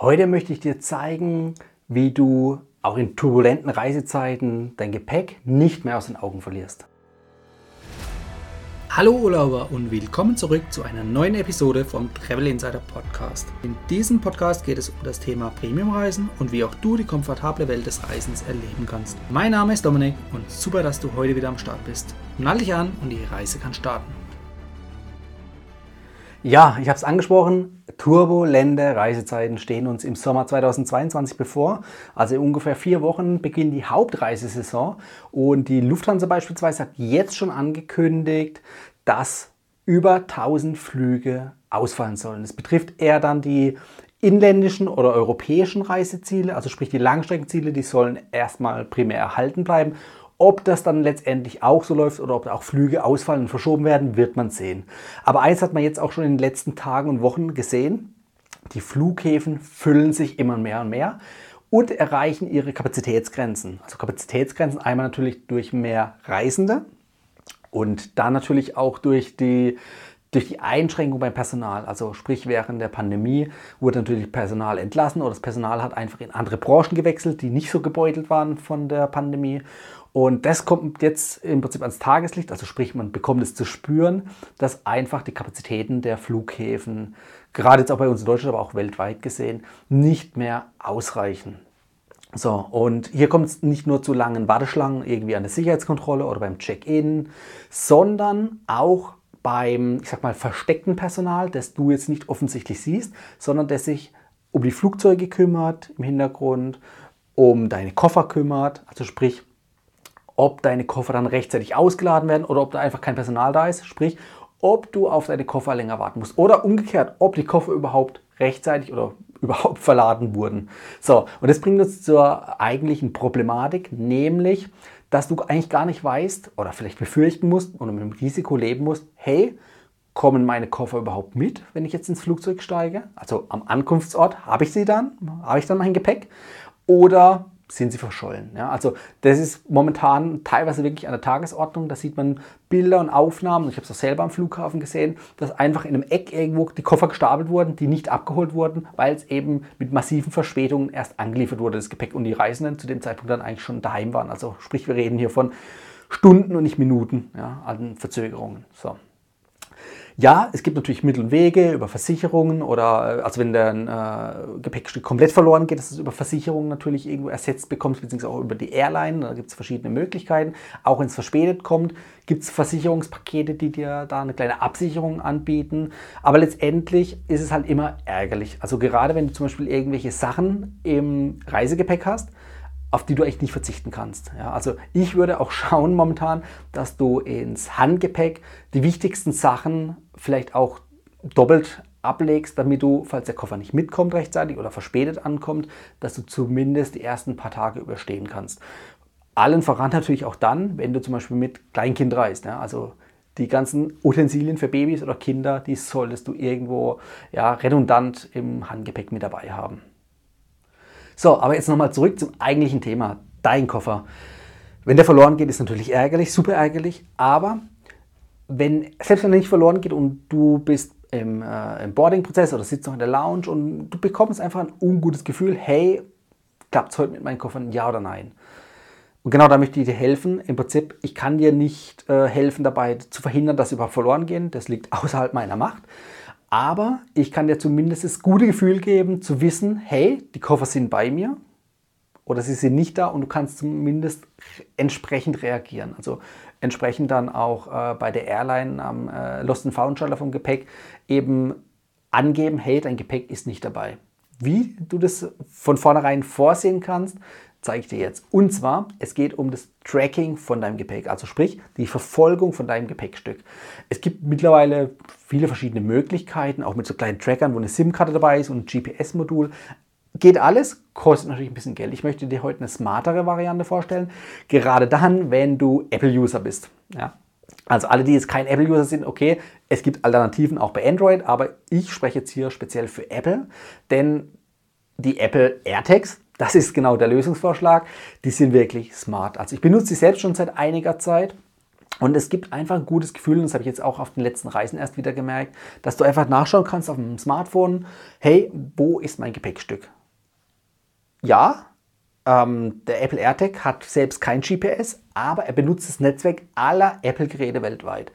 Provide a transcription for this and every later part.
Heute möchte ich dir zeigen, wie du auch in turbulenten Reisezeiten dein Gepäck nicht mehr aus den Augen verlierst. Hallo Urlauber und willkommen zurück zu einer neuen Episode vom Travel Insider Podcast. In diesem Podcast geht es um das Thema Premiumreisen und wie auch du die komfortable Welt des Reisens erleben kannst. Mein Name ist Dominik und super, dass du heute wieder am Start bist. Nall dich an und die Reise kann starten. Ja, ich habe es angesprochen, turbulente Reisezeiten stehen uns im Sommer 2022 bevor. Also in ungefähr vier Wochen beginnt die Hauptreisesaison und die Lufthansa beispielsweise hat jetzt schon angekündigt, dass über 1000 Flüge ausfallen sollen. Das betrifft eher dann die inländischen oder europäischen Reiseziele, also sprich die Langstreckenziele, die sollen erstmal primär erhalten bleiben ob das dann letztendlich auch so läuft oder ob auch Flüge ausfallen und verschoben werden, wird man sehen. Aber eins hat man jetzt auch schon in den letzten Tagen und Wochen gesehen. Die Flughäfen füllen sich immer mehr und mehr und erreichen ihre Kapazitätsgrenzen. Also Kapazitätsgrenzen einmal natürlich durch mehr Reisende und dann natürlich auch durch die durch die Einschränkung beim Personal, also sprich während der Pandemie, wurde natürlich Personal entlassen oder das Personal hat einfach in andere Branchen gewechselt, die nicht so gebeutelt waren von der Pandemie. Und das kommt jetzt im Prinzip ans Tageslicht, also sprich, man bekommt es zu spüren, dass einfach die Kapazitäten der Flughäfen, gerade jetzt auch bei uns in Deutschland, aber auch weltweit gesehen, nicht mehr ausreichen. So, und hier kommt es nicht nur zu langen Warteschlangen irgendwie an der Sicherheitskontrolle oder beim Check-in, sondern auch beim, ich sag mal, versteckten Personal, das du jetzt nicht offensichtlich siehst, sondern das sich um die Flugzeuge kümmert im Hintergrund, um deine Koffer kümmert, also sprich, ob deine Koffer dann rechtzeitig ausgeladen werden oder ob da einfach kein Personal da ist, sprich, ob du auf deine Koffer länger warten musst oder umgekehrt, ob die Koffer überhaupt rechtzeitig oder überhaupt verladen wurden. So, und das bringt uns zur eigentlichen Problematik, nämlich, dass du eigentlich gar nicht weißt oder vielleicht befürchten musst oder mit dem Risiko leben musst, hey, kommen meine Koffer überhaupt mit, wenn ich jetzt ins Flugzeug steige? Also am Ankunftsort habe ich sie dann, habe ich dann mein Gepäck? Oder sind sie verschollen. Ja, also das ist momentan teilweise wirklich an der Tagesordnung. Da sieht man Bilder und Aufnahmen. Ich habe es auch selber am Flughafen gesehen, dass einfach in einem Eck irgendwo die Koffer gestapelt wurden, die nicht abgeholt wurden, weil es eben mit massiven Verspätungen erst angeliefert wurde, das Gepäck und die Reisenden zu dem Zeitpunkt dann eigentlich schon daheim waren. Also sprich, wir reden hier von Stunden und nicht Minuten ja, an Verzögerungen. So. Ja, es gibt natürlich Mittel und Wege über Versicherungen oder, äh, also wenn dein äh, Gepäckstück komplett verloren geht, dass du es über Versicherungen natürlich irgendwo ersetzt bekommst, beziehungsweise auch über die Airline. Da gibt es verschiedene Möglichkeiten. Auch wenn es verspätet kommt, gibt es Versicherungspakete, die dir da eine kleine Absicherung anbieten. Aber letztendlich ist es halt immer ärgerlich. Also gerade wenn du zum Beispiel irgendwelche Sachen im Reisegepäck hast, auf die du echt nicht verzichten kannst. Ja, also ich würde auch schauen momentan, dass du ins Handgepäck die wichtigsten Sachen vielleicht auch doppelt ablegst, damit du, falls der Koffer nicht mitkommt rechtzeitig oder verspätet ankommt, dass du zumindest die ersten paar Tage überstehen kannst. Allen voran natürlich auch dann, wenn du zum Beispiel mit Kleinkind reist. Ja, also die ganzen Utensilien für Babys oder Kinder, die solltest du irgendwo ja, redundant im Handgepäck mit dabei haben. So, aber jetzt nochmal zurück zum eigentlichen Thema, dein Koffer. Wenn der verloren geht, ist natürlich ärgerlich, super ärgerlich, aber wenn, selbst wenn er nicht verloren geht und du bist im, äh, im Boarding-Prozess oder sitzt noch in der Lounge und du bekommst einfach ein ungutes Gefühl, hey, klappt es heute mit meinen Koffern, ja oder nein? Und genau da möchte ich dir helfen. Im Prinzip, ich kann dir nicht äh, helfen dabei zu verhindern, dass sie überhaupt verloren gehen. Das liegt außerhalb meiner Macht. Aber ich kann dir zumindest das gute Gefühl geben, zu wissen, hey, die Koffer sind bei mir oder sie sind nicht da und du kannst zumindest entsprechend reagieren. Also entsprechend dann auch äh, bei der Airline am äh, Lost and Found Schalter vom Gepäck eben angeben, hey, dein Gepäck ist nicht dabei. Wie du das von vornherein vorsehen kannst, zeige ich dir jetzt. Und zwar, es geht um das Tracking von deinem Gepäck, also sprich die Verfolgung von deinem Gepäckstück. Es gibt mittlerweile viele verschiedene Möglichkeiten, auch mit so kleinen Trackern, wo eine SIM-Karte dabei ist und ein GPS-Modul. Geht alles, kostet natürlich ein bisschen Geld. Ich möchte dir heute eine smartere Variante vorstellen, gerade dann, wenn du Apple-User bist. Ja? Also alle, die jetzt kein Apple-User sind, okay, es gibt Alternativen auch bei Android, aber ich spreche jetzt hier speziell für Apple, denn die Apple AirTags, das ist genau der Lösungsvorschlag. Die sind wirklich smart. Also ich benutze sie selbst schon seit einiger Zeit Und es gibt einfach ein gutes Gefühl, und das habe ich jetzt auch auf den letzten Reisen erst wieder gemerkt, dass du einfach nachschauen kannst auf dem Smartphone, hey, wo ist mein Gepäckstück? Ja, ähm, der Apple AirTag hat selbst kein GPS, aber er benutzt das Netzwerk aller Apple-Geräte weltweit.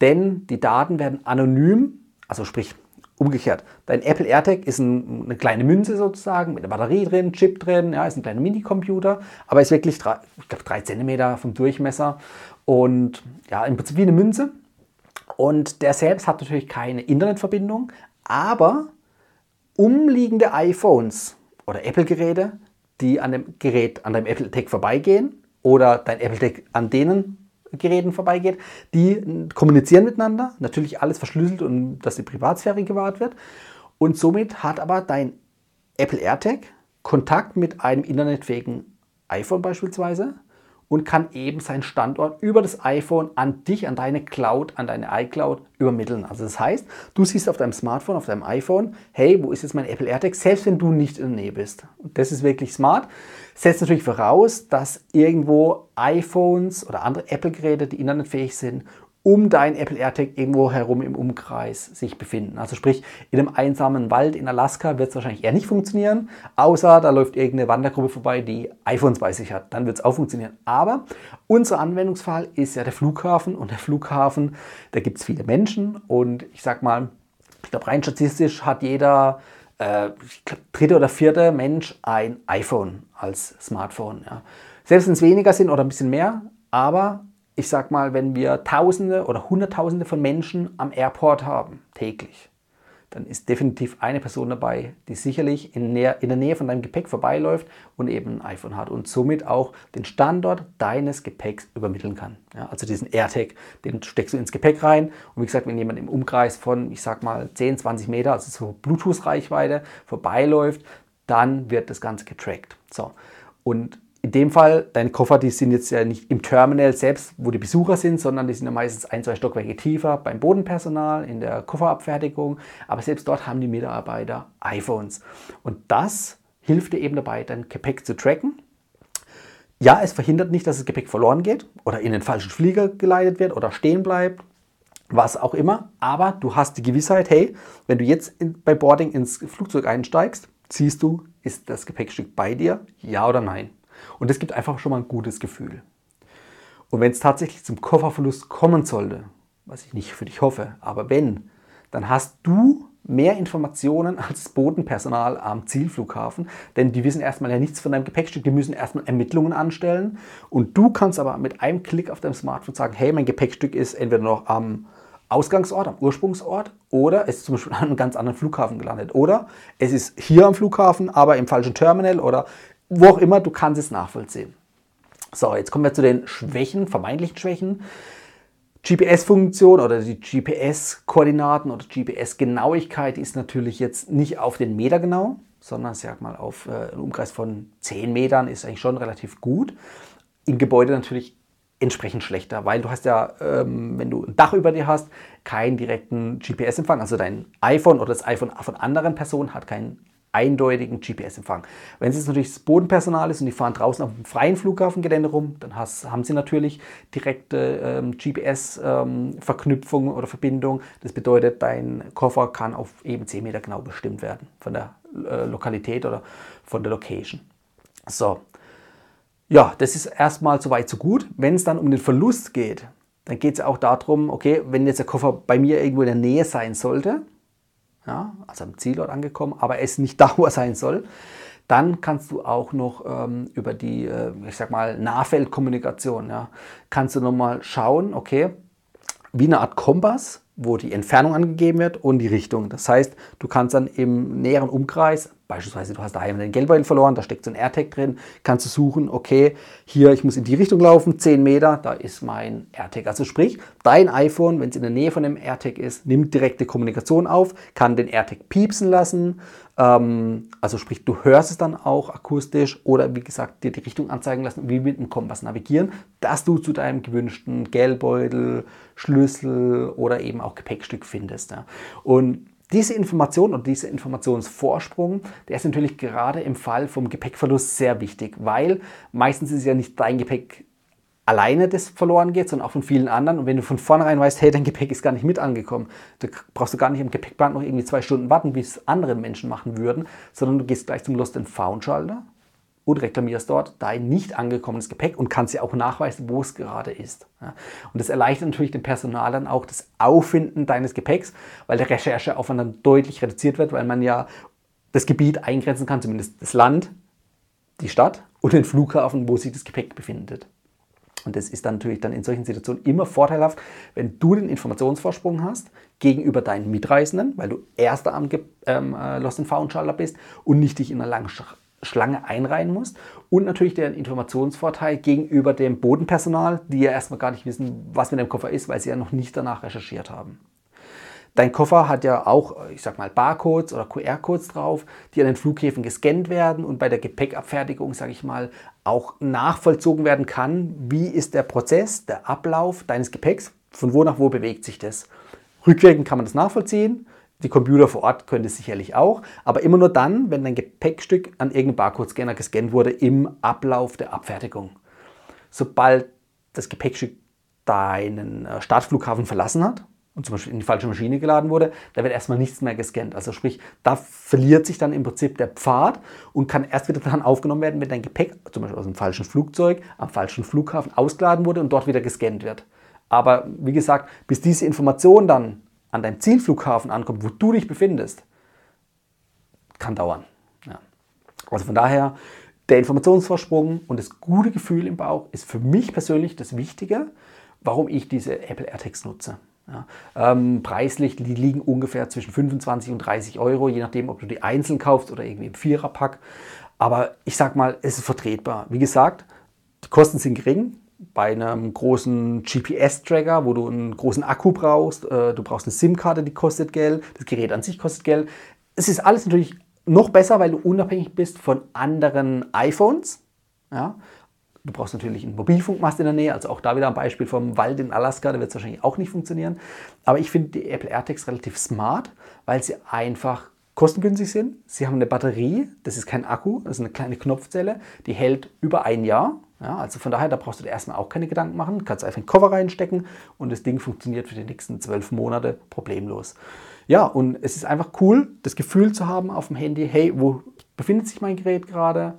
Denn die Daten werden anonym, also sprich umgekehrt. Dein Apple AirTag ist ein, eine kleine Münze sozusagen mit einer Batterie drin, Chip drin, ja, ist ein kleiner Minicomputer, aber ist wirklich drei, ich drei Zentimeter vom Durchmesser und ja, im Prinzip wie eine Münze. Und der selbst hat natürlich keine Internetverbindung, aber umliegende iPhones oder Apple-Geräte, die an dem Gerät, an deinem Apple Tag vorbeigehen oder dein Apple Tag an denen Geräten vorbeigeht, die kommunizieren miteinander, natürlich alles verschlüsselt und dass die Privatsphäre gewahrt wird. Und somit hat aber dein Apple AirTag Kontakt mit einem internetfähigen iPhone beispielsweise und kann eben seinen Standort über das iPhone an dich, an deine Cloud, an deine iCloud übermitteln. Also das heißt, du siehst auf deinem Smartphone, auf deinem iPhone, hey, wo ist jetzt mein Apple AirTag, selbst wenn du nicht in der Nähe bist. Und das ist wirklich smart. Setzt natürlich voraus, dass irgendwo iPhones oder andere Apple-Geräte, die internetfähig sind, um dein Apple AirTag irgendwo herum im Umkreis sich befinden. Also sprich, in einem einsamen Wald in Alaska wird es wahrscheinlich eher nicht funktionieren, außer da läuft irgendeine Wandergruppe vorbei, die iPhones bei sich hat. Dann wird es auch funktionieren. Aber unser Anwendungsfall ist ja der Flughafen und der Flughafen, da gibt es viele Menschen und ich sag mal, ich glaube rein statistisch hat jeder äh, glaub, dritte oder vierte Mensch ein iPhone als Smartphone. Ja. Selbst wenn es weniger sind oder ein bisschen mehr, aber ich sag mal, wenn wir Tausende oder Hunderttausende von Menschen am Airport haben, täglich, dann ist definitiv eine Person dabei, die sicherlich in, der Nähe von deinem Gepäck vorbeiläuft und eben ein iPhone hat und somit auch den Standort deines Gepäcks übermitteln kann. Ja, also diesen AirTag, den steckst du ins Gepäck rein und wie gesagt, wenn jemand im Umkreis von, ich sag mal, 10, 20 Meter, also so Bluetooth-Reichweite vorbeiläuft, dann wird das Ganze getrackt. So. Und in dem Fall, deine Koffer, die sind jetzt ja nicht im Terminal selbst, wo die Besucher sind, sondern die sind ja meistens ein, zwei Stockwerke tiefer beim Bodenpersonal, in der Kofferabfertigung. Aber selbst dort haben die Mitarbeiter iPhones. Und das hilft dir eben dabei, dein Gepäck zu tracken. Ja, es verhindert nicht, dass das Gepäck verloren geht oder in den falschen Flieger geleitet wird oder stehen bleibt, was auch immer. Aber du hast die Gewissheit, hey, wenn du jetzt in, bei Boarding ins Flugzeug einsteigst, siehst du, ist das Gepäckstück bei dir? Ja oder nein? Und das gibt einfach schon mal ein gutes Gefühl. Und wenn es tatsächlich zum Kofferverlust kommen sollte, was ich nicht für dich hoffe, aber wenn, dann hast du mehr Informationen als das Bodenpersonal am Zielflughafen, denn die wissen erstmal ja nichts von deinem Gepäckstück, die müssen erstmal Ermittlungen anstellen und du kannst aber mit einem Klick auf deinem Smartphone sagen, hey, mein Gepäckstück ist entweder noch am Ausgangsort, am Ursprungsort oder es ist zum Beispiel an einem ganz anderen Flughafen gelandet oder es ist hier am Flughafen, aber im falschen Terminal oder wo auch immer, du kannst es nachvollziehen. So, jetzt kommen wir zu den Schwächen, vermeintlichen Schwächen. GPS-Funktion oder die GPS-Koordinaten oder GPS-Genauigkeit ist natürlich jetzt nicht auf den Meter genau, sondern sag mal auf äh, einen Umkreis von 10 Metern ist eigentlich schon relativ gut. Im Gebäude natürlich entsprechend schlechter, weil du hast ja, ähm, wenn du ein Dach über dir hast, keinen direkten GPS-Empfang. Also dein iPhone oder das iPhone von anderen Personen hat keinen eindeutigen GPS-Empfang. Wenn es jetzt natürlich das Bodenpersonal ist und die fahren draußen auf dem freien Flughafengelände rum, dann has, haben sie natürlich direkte ähm, GPS-Verknüpfung ähm, oder Verbindung. Das bedeutet, dein Koffer kann auf eben 10 Meter genau bestimmt werden von der äh, Lokalität oder von der Location. So, ja, das ist erstmal so weit so gut. Wenn es dann um den Verlust geht, dann geht es auch darum, okay, wenn jetzt der Koffer bei mir irgendwo in der Nähe sein sollte, ja, also am Zielort angekommen, aber es nicht da, wo er sein soll, dann kannst du auch noch ähm, über die, äh, ich sag mal, Nahfeldkommunikation, ja, kannst du nochmal schauen, okay, wie eine Art Kompass, wo die Entfernung angegeben wird und die Richtung. Das heißt, du kannst dann im näheren Umkreis, beispielsweise du hast daheim den Geldbeutel verloren, da steckt so ein AirTag drin, kannst du suchen, okay, hier, ich muss in die Richtung laufen, 10 Meter, da ist mein AirTag. Also sprich, dein iPhone, wenn es in der Nähe von dem AirTag ist, nimmt direkte Kommunikation auf, kann den AirTag piepsen lassen, ähm, also sprich, du hörst es dann auch akustisch oder wie gesagt, dir die Richtung anzeigen lassen, wie mit dem Kompass navigieren, dass du zu deinem gewünschten Geldbeutel, Schlüssel oder eben auch Gepäckstück findest. Und diese Information und dieser Informationsvorsprung, der ist natürlich gerade im Fall vom Gepäckverlust sehr wichtig, weil meistens ist ja nicht dein Gepäck alleine das verloren geht, sondern auch von vielen anderen. Und wenn du von vornherein weißt, hey, dein Gepäck ist gar nicht mit angekommen, da brauchst du gar nicht im Gepäckband noch irgendwie zwei Stunden warten, wie es andere Menschen machen würden, sondern du gehst gleich zum Lost and Found Schalter und reklamierst dort dein nicht angekommenes Gepäck und kannst ja auch nachweisen, wo es gerade ist. Und das erleichtert natürlich dem Personal dann auch das Auffinden deines Gepäcks, weil der Rechercheaufwand dann deutlich reduziert wird, weil man ja das Gebiet eingrenzen kann, zumindest das Land, die Stadt und den Flughafen, wo sich das Gepäck befindet. Und das ist dann natürlich dann in solchen Situationen immer vorteilhaft, wenn du den Informationsvorsprung hast gegenüber deinen Mitreisenden, weil du erster am ähm, äh, Lost and Found Schalter bist und nicht dich in einer langen Schlange einreihen musst. Und natürlich den Informationsvorteil gegenüber dem Bodenpersonal, die ja erstmal gar nicht wissen, was mit dem Koffer ist, weil sie ja noch nicht danach recherchiert haben. Dein Koffer hat ja auch, ich sag mal, Barcodes oder QR-Codes drauf, die an den Flughäfen gescannt werden und bei der Gepäckabfertigung, sage ich mal, auch nachvollzogen werden kann, wie ist der Prozess, der Ablauf deines Gepäcks, von wo nach wo bewegt sich das. Rückwirkend kann man das nachvollziehen. Die Computer vor Ort können es sicherlich auch, aber immer nur dann, wenn dein Gepäckstück an irgendeinem Barcode-Scanner gescannt wurde im Ablauf der Abfertigung. Sobald das Gepäckstück deinen äh, Startflughafen verlassen hat, und zum Beispiel in die falsche Maschine geladen wurde, da wird erstmal nichts mehr gescannt. Also sprich, da verliert sich dann im Prinzip der Pfad und kann erst wieder dann aufgenommen werden, wenn dein Gepäck, zum Beispiel aus dem falschen Flugzeug, am falschen Flughafen ausgeladen wurde und dort wieder gescannt wird. Aber wie gesagt, bis diese Information dann an deinem Zielflughafen ankommt, wo du dich befindest, kann dauern. Ja. Also von daher, der Informationsvorsprung und das gute Gefühl im Bauch ist für mich persönlich das Wichtige, warum ich diese Apple AirTags nutze. Ja, ähm, preislich, die liegen ungefähr zwischen 25 und 30 Euro, je nachdem, ob du die einzeln kaufst oder irgendwie im Viererpack. Aber ich sag mal, es ist vertretbar. Wie gesagt, die Kosten sind gering. Bei einem großen GPS-Tracker, wo du einen großen Akku brauchst, äh, du brauchst eine SIM-Karte, die kostet Geld, das Gerät an sich kostet Geld. Es ist alles natürlich noch besser, weil du unabhängig bist von anderen iPhones. Ja? Du brauchst natürlich einen Mobilfunkmast in der Nähe, also auch da wieder ein Beispiel vom Wald in Alaska, da wird es wahrscheinlich auch nicht funktionieren. Aber ich finde die Apple AirTags relativ smart, weil sie einfach kostengünstig sind. Sie haben eine Batterie, das ist kein Akku, das ist eine kleine Knopfzelle, die hält über ein Jahr. Ja, also von daher, da brauchst du dir erstmal auch keine Gedanken machen. Kannst einfach einen Koffer reinstecken und das Ding funktioniert für die nächsten zwölf Monate problemlos. Ja, und es ist einfach cool, das Gefühl zu haben auf dem Handy, hey, wo befindet sich mein Gerät gerade?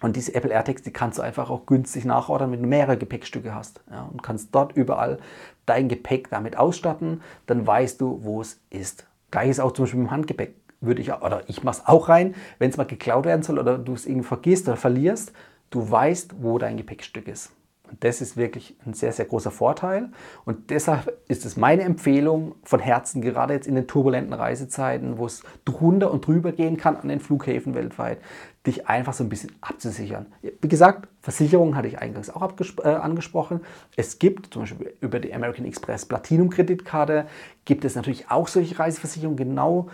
Und diese Apple AirTags, die kannst du einfach auch günstig nachordern, wenn du mehrere Gepäckstücke hast. Ja, und kannst dort überall dein Gepäck damit ausstatten. Dann weißt du, wo es ist. Gleiches auch zum Beispiel mit dem Handgepäck. Würde ich, oder ich mache es auch rein, wenn es mal geklaut werden soll oder du es irgendwie vergisst oder verlierst. Du weißt, wo dein Gepäckstück ist. Und das ist wirklich ein sehr, sehr großer Vorteil. Und deshalb ist es meine Empfehlung von Herzen, gerade jetzt in den turbulenten Reisezeiten, wo es drunter und drüber gehen kann an den Flughäfen weltweit, dich einfach so ein bisschen abzusichern. Wie gesagt, Versicherungen hatte ich eingangs auch äh, angesprochen. Es gibt zum Beispiel über die American Express Platinum Kreditkarte gibt es natürlich auch solche Reiseversicherungen, genau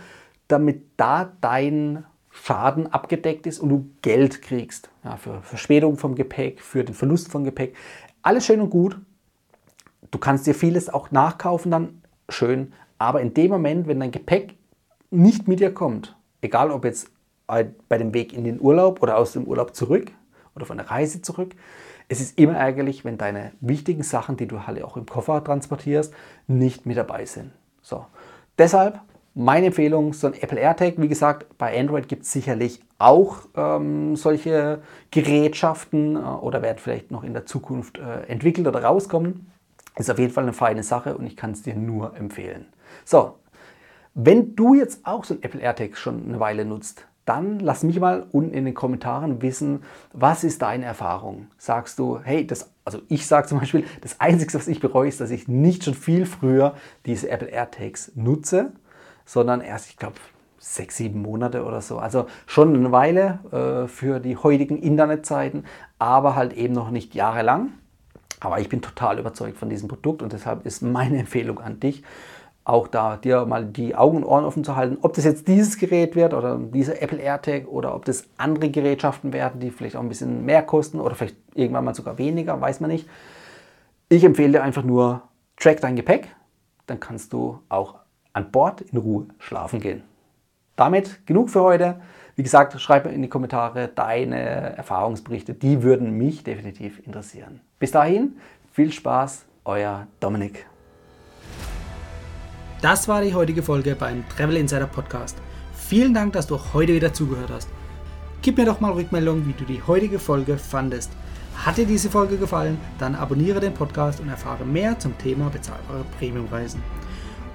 damit da dein Schaden abgedeckt ist und du Geld kriegst. Ja, für Verspätung vom Gepäck, für den Verlust von Gepäck. Alles schön und gut. Du kannst dir vieles auch nachkaufen dann, schön. Aber in dem Moment, wenn dein Gepäck nicht mit dir kommt, egal ob jetzt bei dem Weg in den Urlaub oder aus dem Urlaub zurück oder von der Reise zurück, es ist immer ärgerlich, wenn deine wichtigen Sachen, die du halt auch im Koffer transportierst, nicht mit dabei sind. So. Deshalb meine Empfehlung, so ein Apple AirTag, wie gesagt, bei Android gibt es sicherlich auch ähm, solche Gerätschaften äh, oder werden vielleicht noch in der Zukunft äh, entwickelt oder rauskommen. Ist auf jeden Fall eine feine Sache und ich kann es dir nur empfehlen. So, wenn du jetzt auch so ein Apple AirTag schon eine Weile nutzt, dann lass mich mal unten in den Kommentaren wissen, was ist deine Erfahrung? Sagst du, hey, das, also ich sage zum Beispiel, das Einzige, was ich bereue, ist, dass ich nicht schon viel früher diese Apple AirTags nutze sondern erst, ich glaube, sechs, sieben Monate oder so. Also schon eine Weile äh, für die heutigen Internetzeiten, aber halt eben noch nicht jahrelang. Aber ich bin total überzeugt von diesem Produkt und deshalb ist meine Empfehlung an dich, auch da dir mal die Augen und Ohren offen zu halten, ob das jetzt dieses Gerät wird oder dieser Apple AirTag oder ob das andere Gerätschaften werden, die vielleicht auch ein bisschen mehr kosten oder vielleicht irgendwann mal sogar weniger, weiß man nicht. Ich empfehle dir einfach nur, track dein Gepäck, dann kannst du auch an Bord in Ruhe schlafen gehen. Damit genug für heute. Wie gesagt, schreib in die Kommentare deine Erfahrungsberichte, die würden mich definitiv interessieren. Bis dahin, viel Spaß, euer Dominik. Das war die heutige Folge beim Travel Insider Podcast. Vielen Dank, dass du heute wieder zugehört hast. Gib mir doch mal Rückmeldung, wie du die heutige Folge fandest. Hat dir diese Folge gefallen, dann abonniere den Podcast und erfahre mehr zum Thema bezahlbare Premiumreisen.